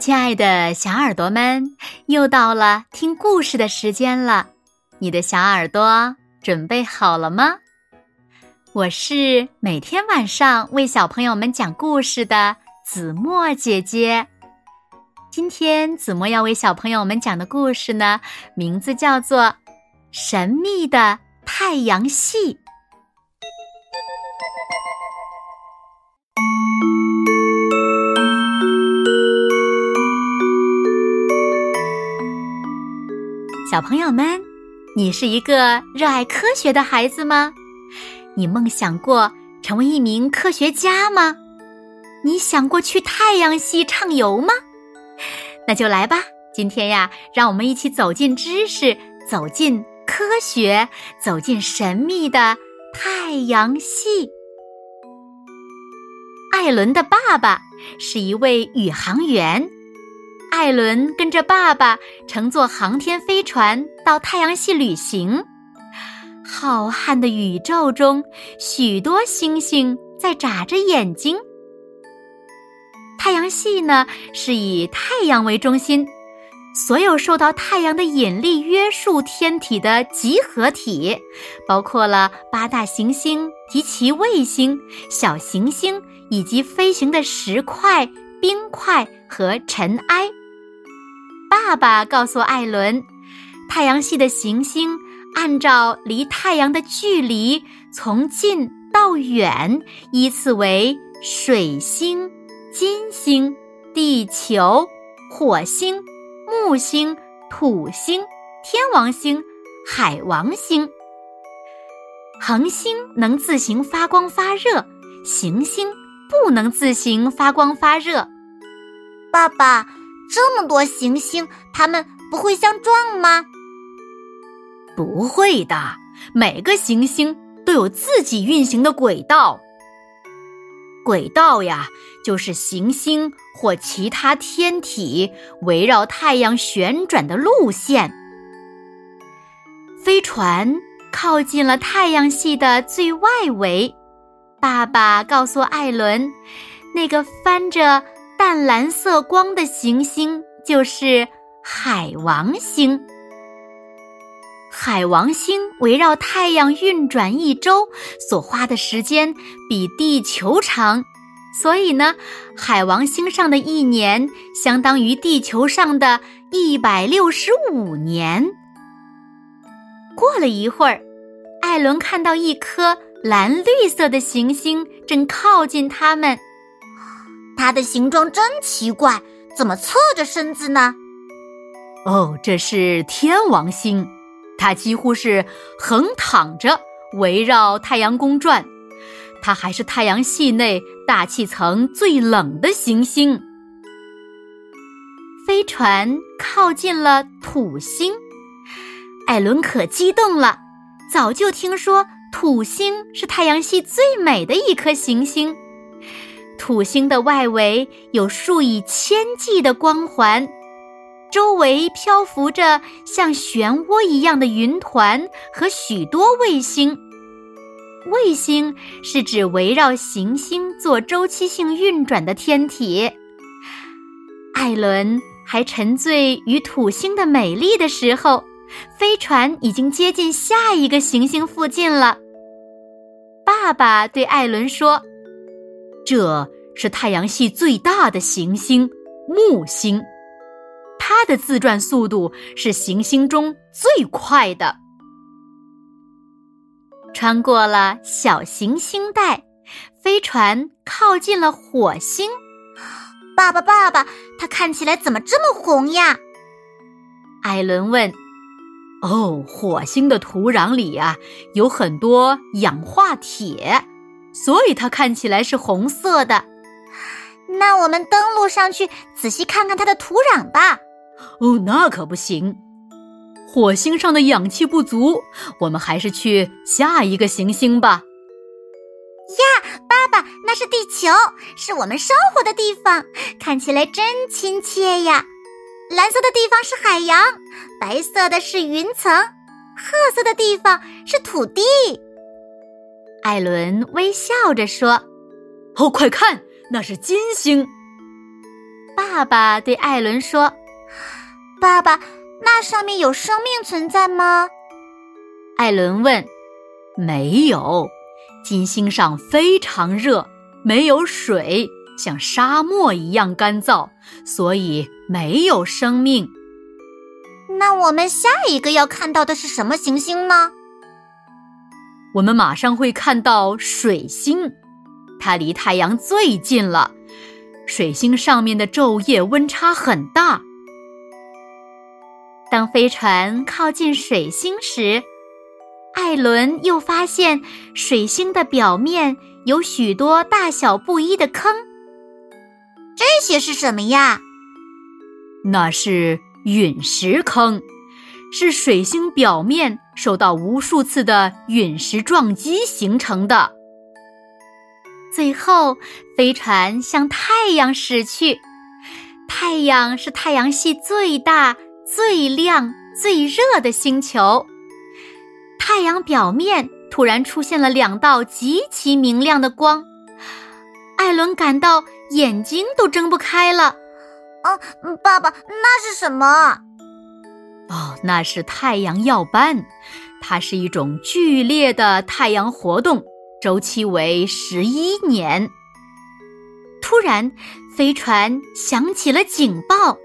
亲爱的小耳朵们，又到了听故事的时间了。你的小耳朵准备好了吗？我是每天晚上为小朋友们讲故事的子墨姐姐。今天子墨要为小朋友们讲的故事呢，名字叫做《神秘的太阳系》。小朋友们，你是一个热爱科学的孩子吗？你梦想过成为一名科学家吗？你想过去太阳系畅游吗？那就来吧！今天呀，让我们一起走进知识，走进科学，走进神秘的太阳系。艾伦的爸爸是一位宇航员。艾伦跟着爸爸乘坐航天飞船到太阳系旅行。浩瀚的宇宙中，许多星星在眨着眼睛。太阳系呢，是以太阳为中心，所有受到太阳的引力约束天体的集合体，包括了八大行星及其卫星、小行星以及飞行的石块、冰块和尘埃。爸爸告诉艾伦，太阳系的行星按照离太阳的距离从近到远依次为水星、金星、地球、火星、木星、土星、天王星、海王星。恒星能自行发光发热，行星不能自行发光发热。爸爸。这么多行星，它们不会相撞吗？不会的，每个行星都有自己运行的轨道。轨道呀，就是行星或其他天体围绕太阳旋转的路线。飞船靠近了太阳系的最外围，爸爸告诉艾伦，那个翻着。淡蓝色光的行星就是海王星。海王星围绕太阳运转一周所花的时间比地球长，所以呢，海王星上的一年相当于地球上的一百六十五年。过了一会儿，艾伦看到一颗蓝绿色的行星正靠近他们。它的形状真奇怪，怎么侧着身子呢？哦，这是天王星，它几乎是横躺着围绕太阳公转。它还是太阳系内大气层最冷的行星。飞船靠近了土星，艾伦可激动了，早就听说土星是太阳系最美的一颗行星。土星的外围有数以千计的光环，周围漂浮着像漩涡一样的云团和许多卫星。卫星是指围绕行星做周期性运转的天体。艾伦还沉醉于土星的美丽的时候，飞船已经接近下一个行星附近了。爸爸对艾伦说。这是太阳系最大的行星木星，它的自转速度是行星中最快的。穿过了小行星带，飞船靠近了火星。爸爸，爸爸，它看起来怎么这么红呀？艾伦问。哦，火星的土壤里啊，有很多氧化铁。所以它看起来是红色的。那我们登陆上去仔细看看它的土壤吧。哦，那可不行。火星上的氧气不足，我们还是去下一个行星吧。呀，爸爸，那是地球，是我们生活的地方，看起来真亲切呀。蓝色的地方是海洋，白色的是云层，褐色的地方是土地。艾伦微笑着说：“哦，快看，那是金星。”爸爸对艾伦说：“爸爸，那上面有生命存在吗？”艾伦问：“没有，金星上非常热，没有水，像沙漠一样干燥，所以没有生命。”那我们下一个要看到的是什么行星呢？我们马上会看到水星，它离太阳最近了。水星上面的昼夜温差很大。当飞船靠近水星时，艾伦又发现水星的表面有许多大小不一的坑。这些是什么呀？那是陨石坑，是水星表面受到无数次的陨石撞击形成的。最后，飞船向太阳驶去。太阳是太阳系最大、最亮、最热的星球。太阳表面突然出现了两道极其明亮的光，艾伦感到眼睛都睁不开了。啊，爸爸，那是什么？哦，那是太阳耀斑，它是一种剧烈的太阳活动。周期为十一年。突然，飞船响起了警报，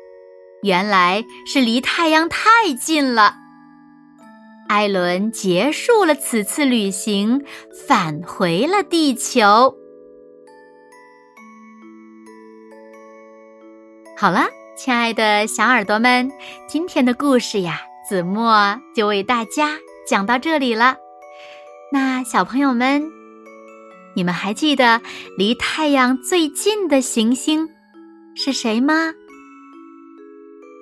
原来是离太阳太近了。艾伦结束了此次旅行，返回了地球。好了，亲爱的小耳朵们，今天的故事呀，子墨就为大家讲到这里了。那小朋友们。你们还记得离太阳最近的行星是谁吗？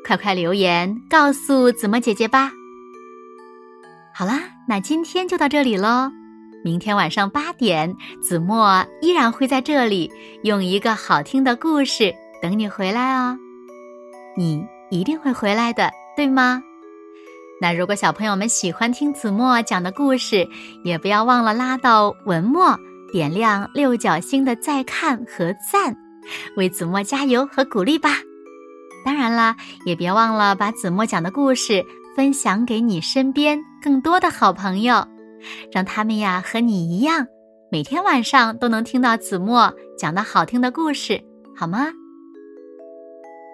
快快留言告诉子墨姐姐吧。好啦，那今天就到这里喽。明天晚上八点，子墨依然会在这里用一个好听的故事等你回来哦。你一定会回来的，对吗？那如果小朋友们喜欢听子墨讲的故事，也不要忘了拉到文末。点亮六角星的再看和赞，为子墨加油和鼓励吧！当然啦，也别忘了把子墨讲的故事分享给你身边更多的好朋友，让他们呀和你一样，每天晚上都能听到子墨讲的好听的故事，好吗？